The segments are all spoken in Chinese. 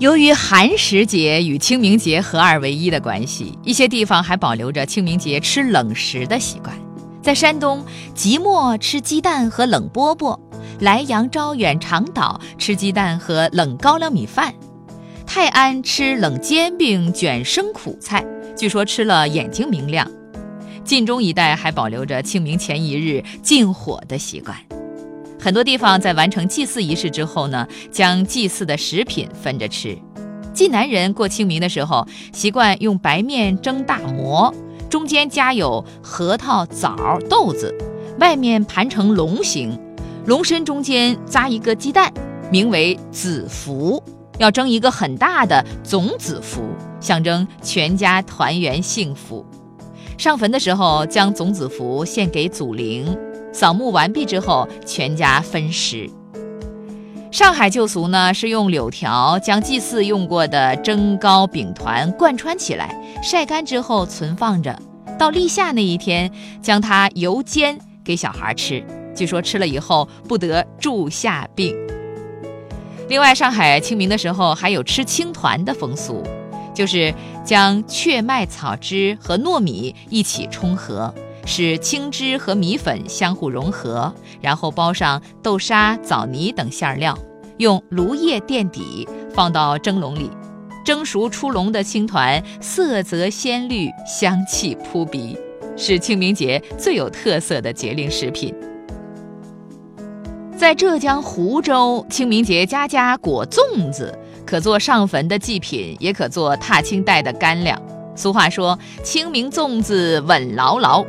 由于寒食节与清明节合二为一的关系，一些地方还保留着清明节吃冷食的习惯。在山东，即墨吃鸡蛋和冷饽饽；莱阳、招远、长岛吃鸡蛋和冷高粱米饭；泰安吃冷煎饼卷生苦菜，据说吃了眼睛明亮。晋中一带还保留着清明前一日禁火的习惯。很多地方在完成祭祀仪式之后呢，将祭祀的食品分着吃。济南人过清明的时候，习惯用白面蒸大馍。中间夹有核桃、枣、豆子，外面盘成龙形，龙身中间扎一个鸡蛋，名为子福，要蒸一个很大的总子福，象征全家团圆幸福。上坟的时候，将总子福献给祖灵，扫墓完毕之后，全家分食。上海旧俗呢，是用柳条将祭祀用过的蒸糕饼团贯穿起来，晒干之后存放着，到立夏那一天将它油煎给小孩吃。据说吃了以后不得住下病。另外，上海清明的时候还有吃青团的风俗，就是将雀麦草汁和糯米一起冲和。使青汁和米粉相互融合，然后包上豆沙、枣泥等馅料，用芦叶垫底，放到蒸笼里。蒸熟出笼的青团，色泽鲜绿，香气扑鼻，是清明节最有特色的节令食品。在浙江湖州，清明节家家裹粽子，可做上坟的祭品，也可做踏青带的干粮。俗话说：“清明粽子稳牢牢。”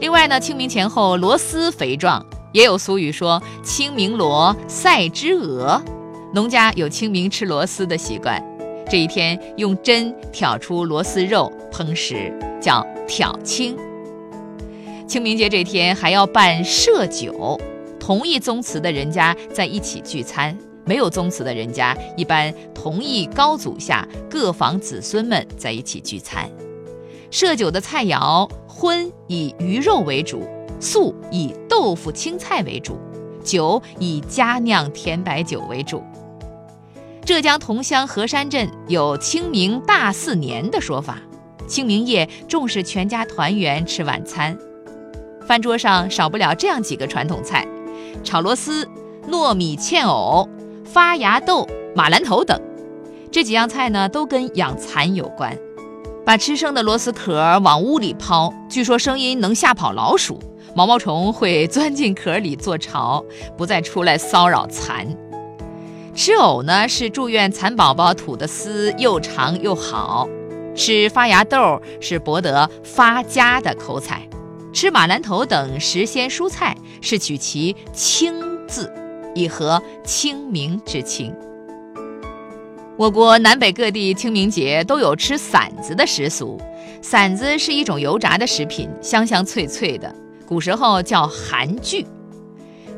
另外呢，清明前后螺丝肥壮，也有俗语说“清明螺赛之鹅”，农家有清明吃螺丝的习惯。这一天用针挑出螺丝肉烹食，叫挑青。清明节这天还要办设酒，同一宗祠的人家在一起聚餐，没有宗祠的人家一般同一高祖下各房子孙们在一起聚餐。设酒的菜肴，荤以鱼肉为主，素以豆腐、青菜为主，酒以佳酿甜白酒为主。浙江桐乡河山镇有清明大四年的说法，清明夜重视全家团圆吃晚餐，饭桌上少不了这样几个传统菜：炒螺丝、糯米嵌藕、发芽豆、马兰头等。这几样菜呢，都跟养蚕有关。把吃剩的螺丝壳往屋里抛，据说声音能吓跑老鼠，毛毛虫会钻进壳里做巢，不再出来骚扰蚕。吃藕呢，是祝愿蚕宝宝吐的丝又长又好；吃发芽豆是博得发家的口彩；吃马兰头等时鲜蔬菜是取其清字，以合清明之情。我国南北各地清明节都有吃馓子的习俗。馓子是一种油炸的食品，香香脆脆的，古时候叫寒具。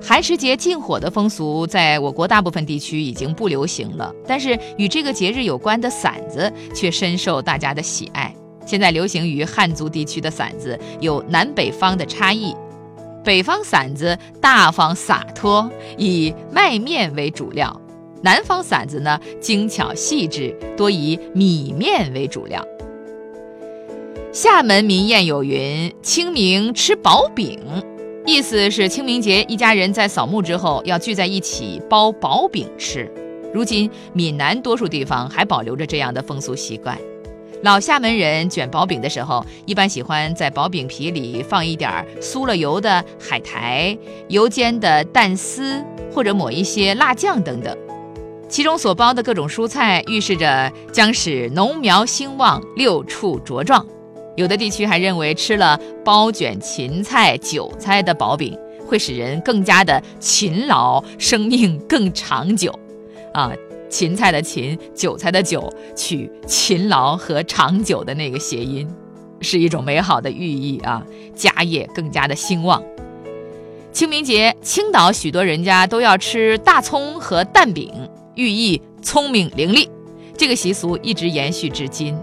寒食节禁火的风俗在我国大部分地区已经不流行了，但是与这个节日有关的馓子却深受大家的喜爱。现在流行于汉族地区的馓子有南北方的差异，北方馓子大方洒脱，以麦面为主料。南方馓子呢，精巧细致，多以米面为主料。厦门民谚有云：“清明吃薄饼”，意思是清明节一家人在扫墓之后要聚在一起包薄饼吃。如今闽南多数地方还保留着这样的风俗习惯。老厦门人卷薄饼的时候，一般喜欢在薄饼皮里放一点酥了油的海苔、油煎的蛋丝，或者抹一些辣酱等等。其中所包的各种蔬菜，预示着将使农苗兴旺、六畜茁壮。有的地区还认为，吃了包卷芹菜、韭菜的薄饼，会使人更加的勤劳，生命更长久。啊，芹菜的芹，韭菜的韭，取勤劳和长久的那个谐音，是一种美好的寓意啊，家业更加的兴旺。清明节，青岛许多人家都要吃大葱和蛋饼。寓意聪明伶俐，这个习俗一直延续至今。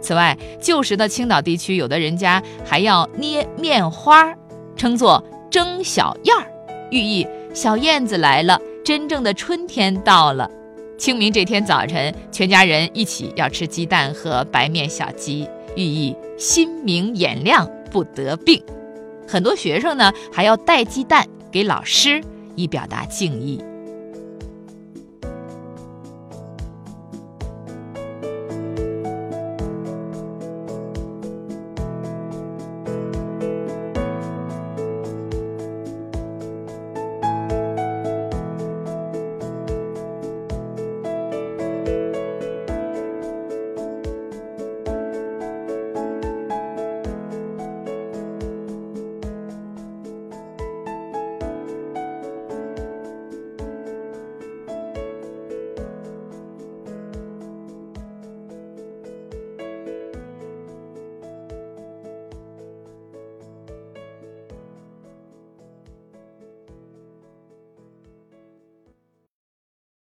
此外，旧时的青岛地区，有的人家还要捏面花，称作蒸小燕儿，寓意小燕子来了，真正的春天到了。清明这天早晨，全家人一起要吃鸡蛋和白面小鸡，寓意心明眼亮，不得病。很多学生呢还要带鸡蛋给老师，以表达敬意。